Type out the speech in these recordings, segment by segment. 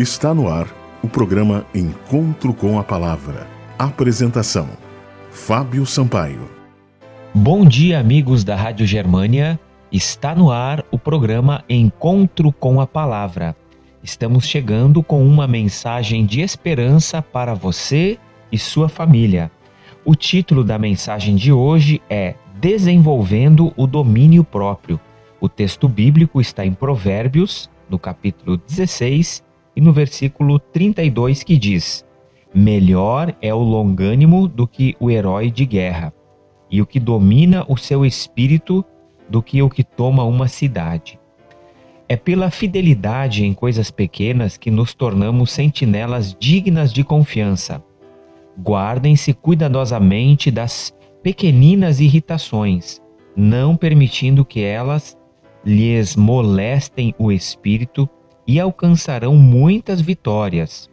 Está no ar o programa Encontro com a Palavra. Apresentação: Fábio Sampaio. Bom dia, amigos da Rádio Germânia. Está no ar o programa Encontro com a Palavra. Estamos chegando com uma mensagem de esperança para você e sua família. O título da mensagem de hoje é Desenvolvendo o Domínio Próprio. O texto bíblico está em Provérbios, no capítulo 16, e no versículo 32 que diz: Melhor é o longânimo do que o herói de guerra, e o que domina o seu espírito do que o que toma uma cidade. É pela fidelidade em coisas pequenas que nos tornamos sentinelas dignas de confiança. Guardem-se cuidadosamente das pequeninas irritações, não permitindo que elas lhes molestem o espírito e alcançarão muitas vitórias.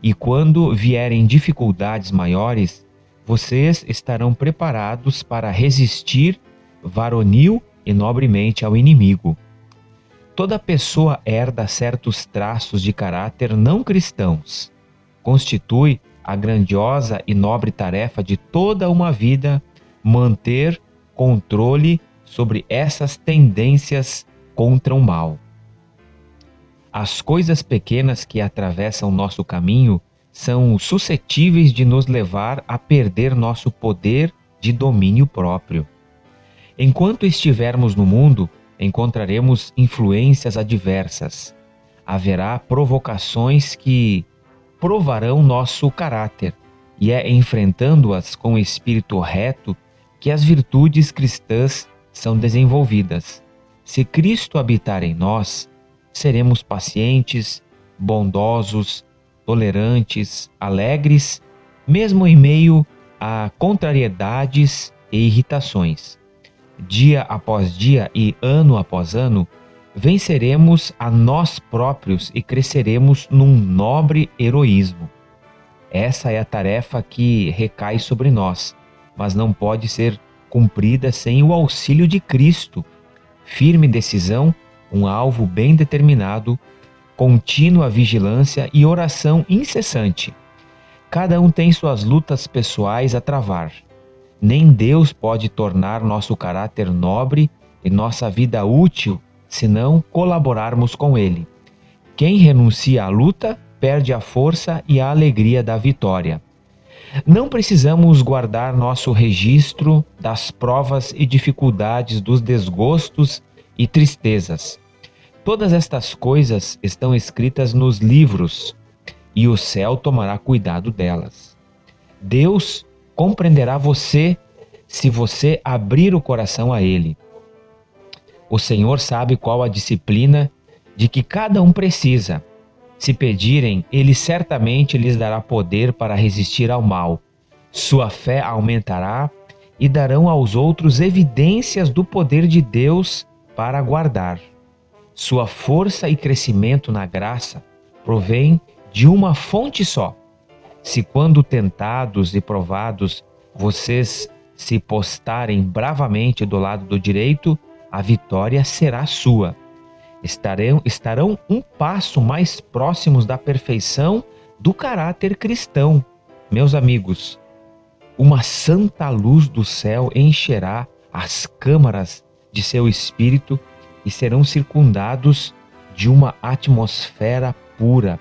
E quando vierem dificuldades maiores, vocês estarão preparados para resistir varonil e nobremente ao inimigo. Toda pessoa herda certos traços de caráter não cristãos. Constitui a grandiosa e nobre tarefa de toda uma vida manter controle sobre essas tendências contra o mal. As coisas pequenas que atravessam nosso caminho são suscetíveis de nos levar a perder nosso poder de domínio próprio. Enquanto estivermos no mundo, encontraremos influências adversas. Haverá provocações que provarão nosso caráter, e é enfrentando-as com espírito reto que as virtudes cristãs são desenvolvidas. Se Cristo habitar em nós, seremos pacientes, bondosos, tolerantes, alegres, mesmo em meio a contrariedades e irritações. Dia após dia e ano após ano, venceremos a nós próprios e cresceremos num nobre heroísmo. Essa é a tarefa que recai sobre nós, mas não pode ser cumprida sem o auxílio de Cristo. Firme decisão um alvo bem determinado, contínua vigilância e oração incessante. Cada um tem suas lutas pessoais a travar. Nem Deus pode tornar nosso caráter nobre e nossa vida útil se não colaborarmos com Ele. Quem renuncia à luta perde a força e a alegria da vitória. Não precisamos guardar nosso registro das provas e dificuldades, dos desgostos e tristezas. Todas estas coisas estão escritas nos livros e o céu tomará cuidado delas. Deus compreenderá você se você abrir o coração a Ele. O Senhor sabe qual a disciplina de que cada um precisa. Se pedirem, Ele certamente lhes dará poder para resistir ao mal. Sua fé aumentará e darão aos outros evidências do poder de Deus para guardar. Sua força e crescimento na graça provém de uma fonte só. Se, quando tentados e provados, vocês se postarem bravamente do lado do direito, a vitória será sua. Estarão, estarão um passo mais próximos da perfeição do caráter cristão. Meus amigos, uma santa luz do céu encherá as câmaras de seu espírito e serão circundados de uma atmosfera pura.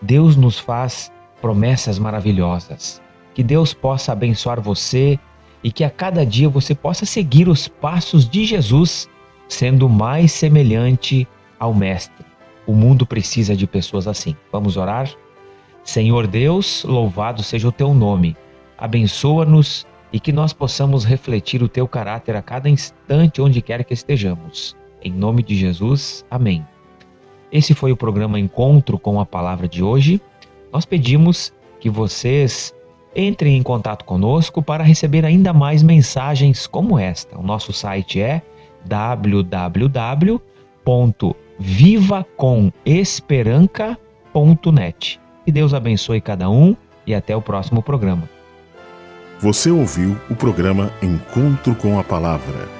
Deus nos faz promessas maravilhosas. Que Deus possa abençoar você e que a cada dia você possa seguir os passos de Jesus, sendo mais semelhante ao Mestre. O mundo precisa de pessoas assim. Vamos orar? Senhor Deus, louvado seja o teu nome. Abençoa-nos e que nós possamos refletir o teu caráter a cada instante onde quer que estejamos. Em nome de Jesus, amém. Esse foi o programa Encontro com a Palavra de hoje. Nós pedimos que vocês entrem em contato conosco para receber ainda mais mensagens como esta. O nosso site é www.vivacomesperanca.net. Que Deus abençoe cada um e até o próximo programa. Você ouviu o programa Encontro com a Palavra